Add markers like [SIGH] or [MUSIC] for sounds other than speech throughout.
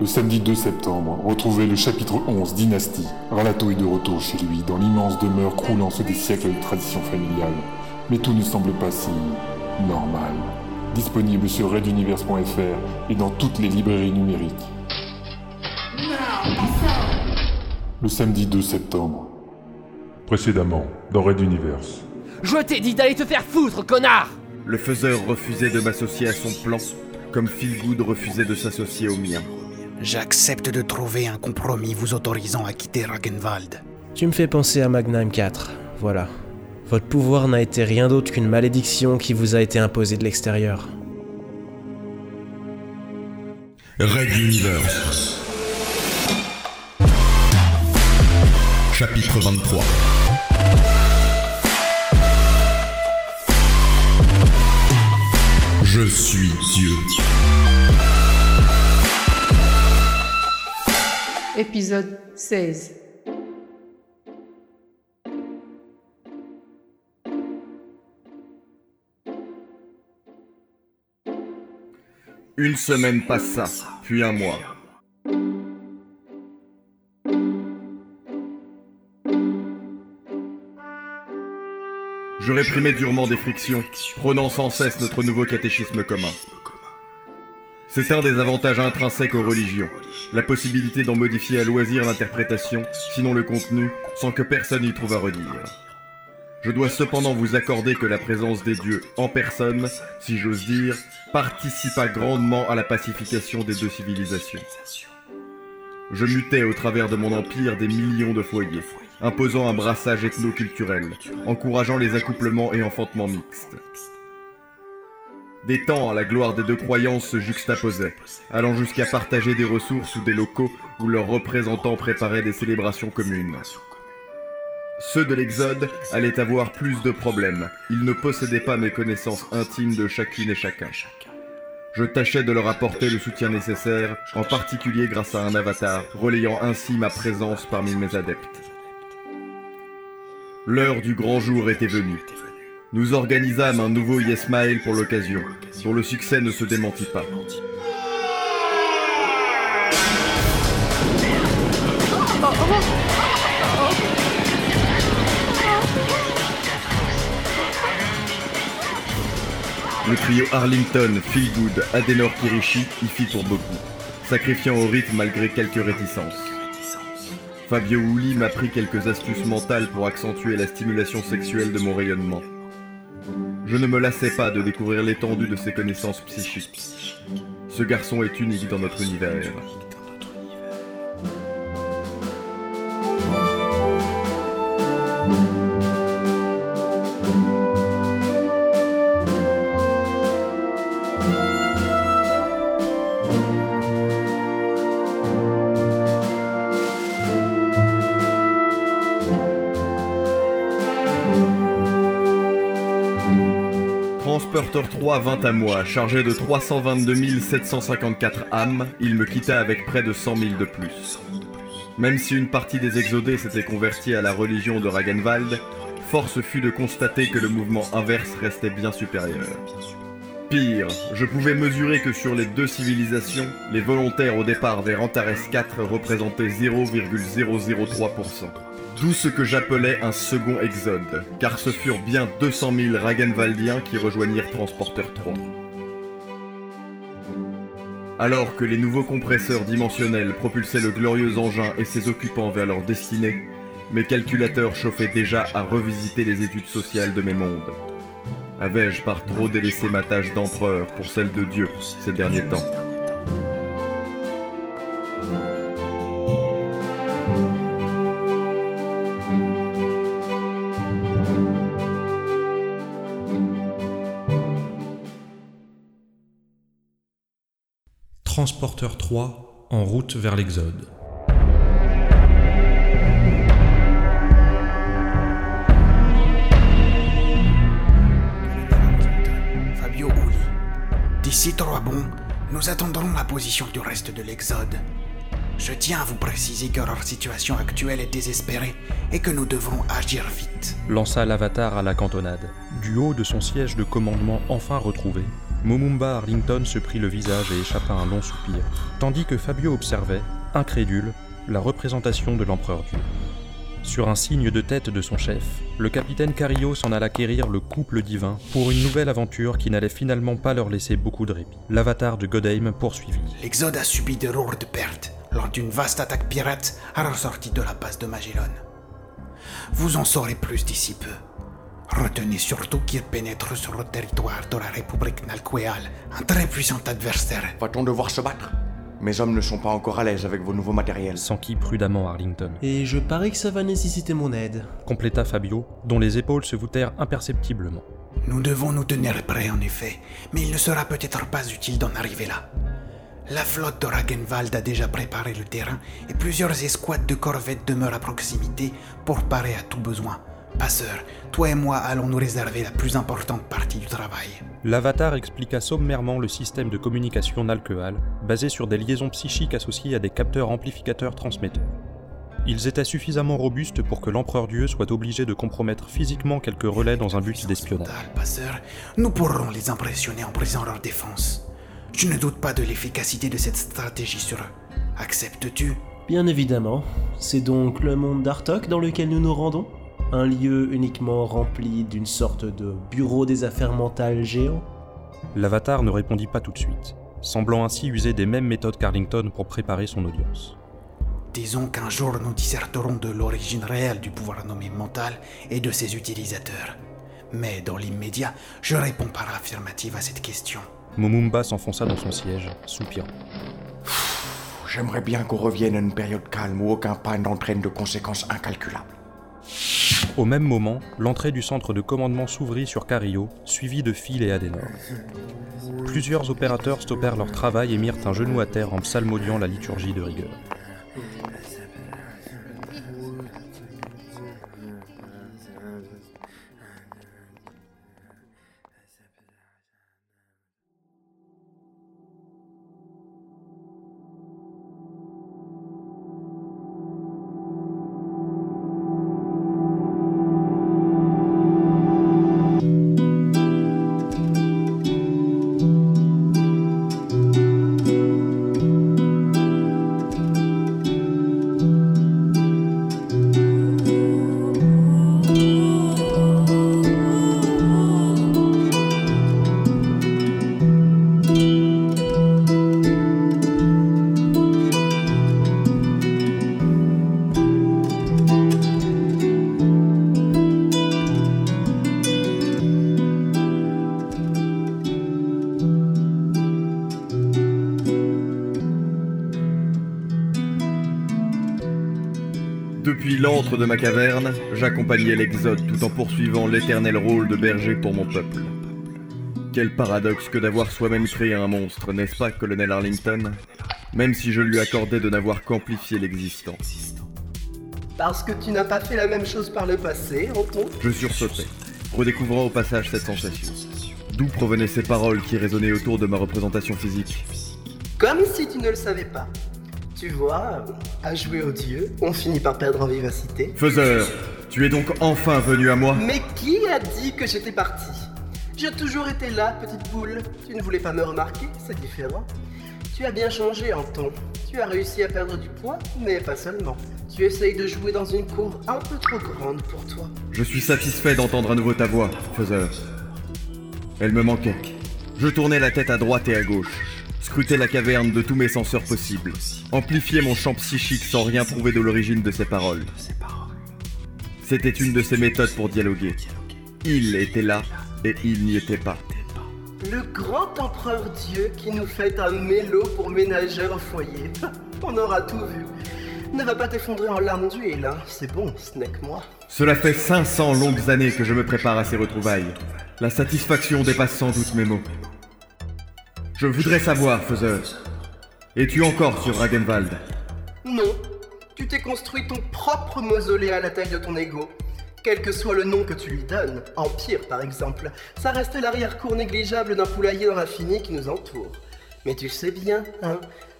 Le samedi 2 septembre, retrouvez le chapitre 11, Dynastie. Ralato est de retour chez lui, dans l'immense demeure croulant sous des siècles de tradition familiale. Mais tout ne semble pas si normal. Disponible sur reduniverse.fr et dans toutes les librairies numériques. Le samedi 2 septembre. Précédemment, dans Red Universe. Je t'ai dit d'aller te faire foutre, connard Le faiseur refusait de m'associer à son plan, comme Philgood refusait de s'associer au mien. J'accepte de trouver un compromis vous autorisant à quitter Ragenwald. Tu me fais penser à Magnum 4, voilà. Votre pouvoir n'a été rien d'autre qu'une malédiction qui vous a été imposée de l'extérieur. Red Universe. Chapitre 23. Je suis Dieu. Épisode 16. Une semaine passa, puis un mois. Je réprimais durement des frictions, prenant sans cesse notre nouveau catéchisme commun. C'est un des avantages intrinsèques aux religions, la possibilité d'en modifier à loisir l'interprétation, sinon le contenu, sans que personne y trouve à redire. Je dois cependant vous accorder que la présence des dieux en personne, si j'ose dire, participa grandement à la pacification des deux civilisations. Je mutais au travers de mon empire des millions de foyers, imposant un brassage ethno-culturel, encourageant les accouplements et enfantements mixtes. Des temps, la gloire des deux croyances se juxtaposait, allant jusqu'à partager des ressources ou des locaux où leurs représentants préparaient des célébrations communes. Ceux de l'Exode allaient avoir plus de problèmes. Ils ne possédaient pas mes connaissances intimes de chacune et chacun. Je tâchais de leur apporter le soutien nécessaire, en particulier grâce à un avatar, relayant ainsi ma présence parmi mes adeptes. L'heure du grand jour était venue. Nous organisâmes un nouveau Yesmael pour l'occasion, dont le succès ne se démentit pas. Le trio Arlington, Feelgood, Adenor Kirishi y fit pour beaucoup, sacrifiant au rythme malgré quelques réticences. Fabio Uli m'a pris quelques astuces mentales pour accentuer la stimulation sexuelle de mon rayonnement. Je ne me lassais pas de découvrir l'étendue de ses connaissances psychiques. Ce garçon est unique dans notre univers. Transporter 3 vint à moi, chargé de 322 754 âmes, il me quitta avec près de 100 000 de plus. Même si une partie des exodés s'était convertie à la religion de Ragenwald, force fut de constater que le mouvement inverse restait bien supérieur. Pire, je pouvais mesurer que sur les deux civilisations, les volontaires au départ vers Antares 4 représentaient 0,003%. D'où ce que j'appelais un second exode, car ce furent bien 200 000 Ragenwaldiens qui rejoignirent Transporter 3. Alors que les nouveaux compresseurs dimensionnels propulsaient le glorieux engin et ses occupants vers leur destinée, mes calculateurs chauffaient déjà à revisiter les études sociales de mes mondes. Avais-je par trop délaissé ma tâche d'empereur pour celle de Dieu ces derniers temps? Transporteur 3 en route vers l'Exode. Fabio Uli. D'ici trois bons, nous attendrons la position du reste de l'Exode. Je tiens à vous préciser que leur situation actuelle est désespérée et que nous devrons agir vite. lança l'avatar à la cantonade. Du haut de son siège de commandement enfin retrouvé, Momumba Arlington se prit le visage et échappa un long soupir, tandis que Fabio observait, incrédule, la représentation de l'empereur Dieu. Sur un signe de tête de son chef, le capitaine Carillo s'en alla quérir le couple divin pour une nouvelle aventure qui n'allait finalement pas leur laisser beaucoup de répit. L'avatar de Godheim poursuivit. L'Exode a subi de lourdes pertes lors d'une vaste attaque pirate à la sortie de la base de Magellan. Vous en saurez plus d'ici peu. Retenez surtout qu'il pénètre sur le territoire de la République Nalqueal, un très puissant adversaire. Va-t-on devoir se battre? Mes hommes ne sont pas encore à l'aise avec vos nouveaux matériels. S'enquit prudemment Arlington? Et je parie que ça va nécessiter mon aide. Compléta Fabio, dont les épaules se voûtèrent imperceptiblement. Nous devons nous tenir prêts en effet, mais il ne sera peut-être pas utile d'en arriver là. La flotte de Ragenwald a déjà préparé le terrain et plusieurs escouades de corvettes demeurent à proximité pour parer à tout besoin. Passeur, toi et moi allons nous réserver la plus importante partie du travail. L'avatar expliqua sommairement le système de communication Nalqueal, basé sur des liaisons psychiques associées à des capteurs amplificateurs transmetteurs. Ils étaient suffisamment robustes pour que l'empereur Dieu soit obligé de compromettre physiquement quelques relais dans un but d'espionnage. Passeur, nous pourrons les impressionner en brisant leur défense. Je ne doute pas de l'efficacité de cette stratégie sur eux. Acceptes-tu? Bien évidemment. C'est donc le monde d'Artok dans lequel nous nous rendons? Un lieu uniquement rempli d'une sorte de bureau des affaires mentales géant L'avatar ne répondit pas tout de suite, semblant ainsi user des mêmes méthodes qu'Arlington pour préparer son audience. Disons qu'un jour nous disserterons de l'origine réelle du pouvoir nommé mental et de ses utilisateurs. Mais dans l'immédiat, je réponds par affirmative à cette question. Momumba s'enfonça dans son siège, soupirant. J'aimerais bien qu'on revienne à une période calme où aucun pas n'entraîne de conséquences incalculables. Au même moment, l'entrée du centre de commandement s'ouvrit sur Carillo, suivi de Phil et Adenor. Plusieurs opérateurs stoppèrent leur travail et mirent un genou à terre en psalmodiant la liturgie de rigueur. De ma caverne, j'accompagnais l'Exode tout en poursuivant l'éternel rôle de berger pour mon peuple. Quel paradoxe que d'avoir soi-même créé un monstre, n'est-ce pas, colonel Arlington? Même si je lui accordais de n'avoir qu'amplifié l'existant. Parce que tu n'as pas fait la même chose par le passé, Anton Je sursautais, redécouvrant au passage cette sensation. D'où provenaient ces paroles qui résonnaient autour de ma représentation physique? Comme si tu ne le savais pas. Tu vois, à jouer au dieu, on finit par perdre en vivacité. Faiseur, tu es donc enfin venu à moi Mais qui a dit que j'étais parti? J'ai toujours été là, petite boule. Tu ne voulais pas me remarquer, c'est différent. Tu as bien changé, Anton. Tu as réussi à perdre du poids, mais pas seulement. Tu essayes de jouer dans une cour un peu trop grande pour toi. Je suis satisfait d'entendre à nouveau ta voix, Faiseur. Elle me manquait. Je tournais la tête à droite et à gauche, scrutais la caverne de tous mes senseurs possibles, amplifiais mon champ psychique sans rien trouver de l'origine de ses paroles. C'était une de ses méthodes pour dialoguer. Il était là et il n'y était pas. Le grand empereur Dieu qui nous fait un mélo pour ménageur au foyer. [LAUGHS] On aura tout vu. Ne va pas t'effondrer en larmes d'huile, hein. C'est bon, ce n'est que moi. Cela fait 500 longues années que je me prépare à ces retrouvailles. La satisfaction dépasse sans doute mes mots. Je voudrais savoir, Faiseur. Es-tu encore sur Ragenwald? Non. Tu t'es construit ton propre mausolée à la taille de ton ego. Quel que soit le nom que tu lui donnes, Empire par exemple, ça reste l'arrière-cour négligeable d'un poulailler dans l'infini qui nous entoure. Mais tu sais bien, hein,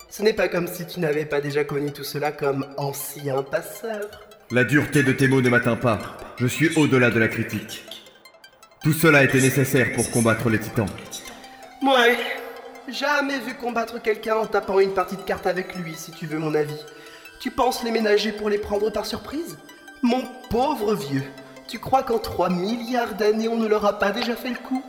ce n'est pas comme si tu n'avais pas déjà connu tout cela comme ancien passeur. La dureté de tes mots ne m'atteint pas. Je suis au-delà de la critique. Tout cela était nécessaire pour combattre les titans. Ouais. Jamais vu combattre quelqu'un en tapant une partie de cartes avec lui, si tu veux mon avis. Tu penses les ménager pour les prendre par surprise? Mon pauvre vieux, tu crois qu'en 3 milliards d'années on ne leur a pas déjà fait le coup?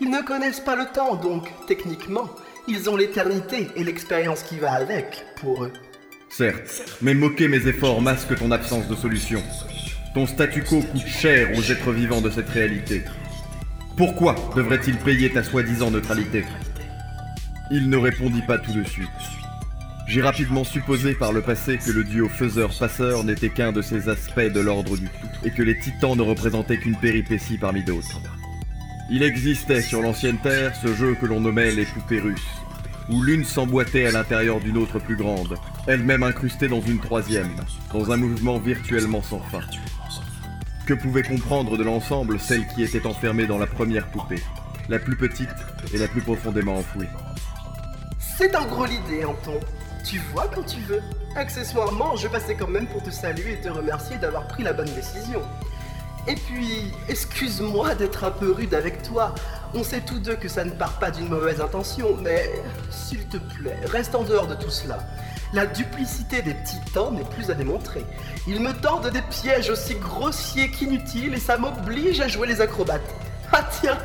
Ils ne connaissent pas le temps, donc, techniquement, ils ont l'éternité et l'expérience qui va avec, pour eux. Certes, mais moquer mes efforts masque ton absence de solution. Ton statu quo coûte cher aux êtres vivants de cette réalité. Pourquoi devrait-il payer ta soi-disant neutralité? Il ne répondit pas tout de suite. J'ai rapidement supposé par le passé que le duo faiseur-passeur n'était qu'un de ces aspects de l'ordre du tout, et que les titans ne représentaient qu'une péripétie parmi d'autres. Il existait sur l'ancienne Terre ce jeu que l'on nommait les poupées russes, où l'une s'emboîtait à l'intérieur d'une autre plus grande, elle-même incrustée dans une troisième, dans un mouvement virtuellement sans fin. Que pouvait comprendre de l'ensemble celle qui était enfermée dans la première poupée, la plus petite et la plus profondément enfouie? C'est en gros l'idée, Anton. Tu vois quand tu veux. Accessoirement, je passais quand même pour te saluer et te remercier d'avoir pris la bonne décision. Et puis, excuse-moi d'être un peu rude avec toi. On sait tous deux que ça ne part pas d'une mauvaise intention, mais s'il te plaît, reste en dehors de tout cela. La duplicité des titans n'est plus à démontrer. Ils me tendent des pièges aussi grossiers qu'inutiles et ça m'oblige à jouer les acrobates. Ah tiens,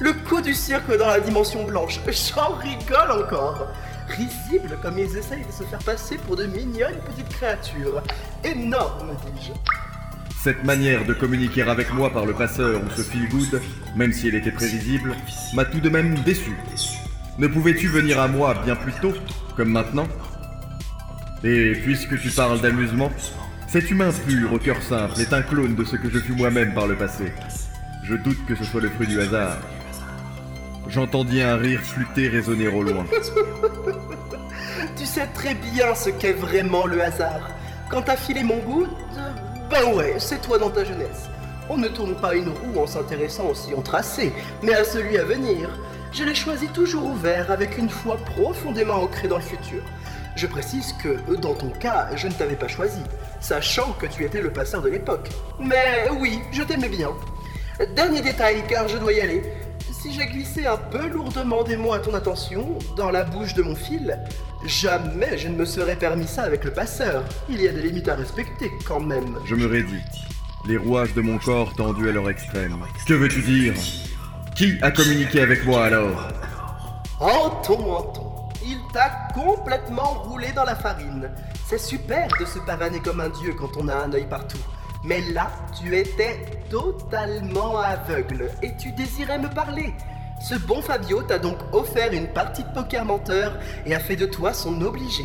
le coup du cirque dans la dimension blanche, j'en rigole encore. Risible comme ils essayent de se faire passer pour de mignonnes petites créatures. Énorme, dis-je. Cette manière de communiquer avec moi par le passeur ou ce feel good, même si elle était prévisible, m'a tout de même déçu. Ne pouvais-tu venir à moi bien plus tôt, comme maintenant? Et puisque tu parles d'amusement, cet humain pur au cœur simple est un clone de ce que je fus moi-même par le passé. Je doute que ce soit le fruit du hasard. J'entendis un rire flûté résonner au loin. [LAUGHS] tu sais très bien ce qu'est vraiment le hasard. Quand t'as filé mon goût, ben ouais, c'est toi dans ta jeunesse. On ne tourne pas une roue en s'intéressant au sillon tracé, mais à celui à venir. Je l'ai choisi toujours ouvert avec une foi profondément ancrée dans le futur. Je précise que, dans ton cas, je ne t'avais pas choisi, sachant que tu étais le passeur de l'époque. Mais oui, je t'aimais bien. Dernier détail, car je dois y aller. Si j'ai glissé un peu lourdement des mots à ton attention, dans la bouche de mon fil, jamais je ne me serais permis ça avec le passeur. Il y a des limites à respecter, quand même. Je me raidis, les rouages de mon corps tendus à leur extrême. Que veux-tu dire? Qui a communiqué avec moi alors? Anton, Anton, il t'a complètement roulé dans la farine. C'est super de se pavaner comme un dieu quand on a un œil partout. Mais là, tu étais totalement aveugle et tu désirais me parler. Ce bon Fabio t'a donc offert une partie de poker menteur et a fait de toi son obligé.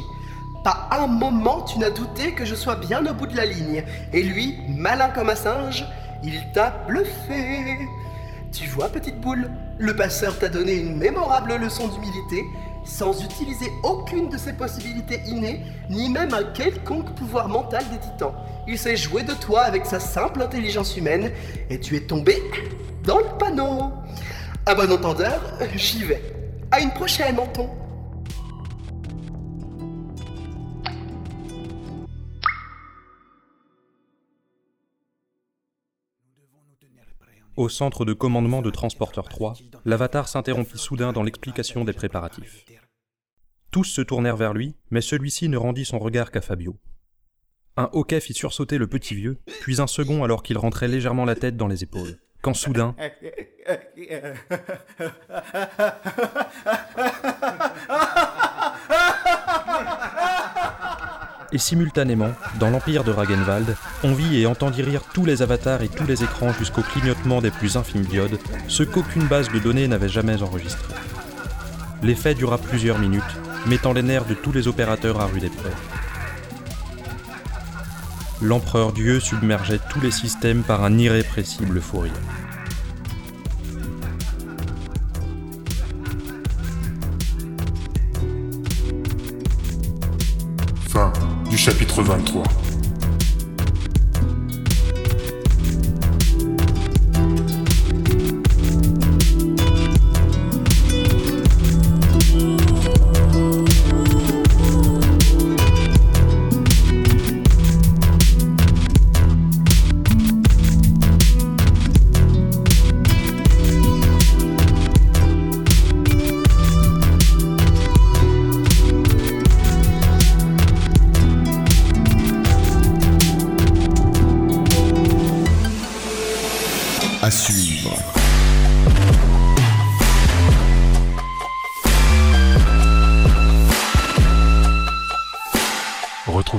Pas un moment tu n'as douté que je sois bien au bout de la ligne. Et lui, malin comme un singe, il t'a bluffé. Tu vois, petite boule, le passeur t'a donné une mémorable leçon d'humilité sans utiliser aucune de ses possibilités innées, ni même un quelconque pouvoir mental des titans. Il s'est joué de toi avec sa simple intelligence humaine, et tu es tombé dans le panneau. À bon entendeur, j'y vais. À une prochaine, Anton. Au centre de commandement de Transporteur 3, l'avatar s'interrompit soudain dans l'explication des préparatifs. Tous se tournèrent vers lui, mais celui-ci ne rendit son regard qu'à Fabio. Un hoquet fit sursauter le petit vieux, puis un second alors qu'il rentrait légèrement la tête dans les épaules. Quand soudain, [LAUGHS] et simultanément, dans l'empire de Ragenwald, on vit et entendit rire tous les avatars et tous les écrans jusqu'au clignotement des plus infimes diodes, ce qu'aucune base de données n'avait jamais enregistré. L'effet dura plusieurs minutes, mettant les nerfs de tous les opérateurs à rude épreuve. L'empereur Dieu submergeait tous les systèmes par un irrépressible fou rire. Chapitre 23.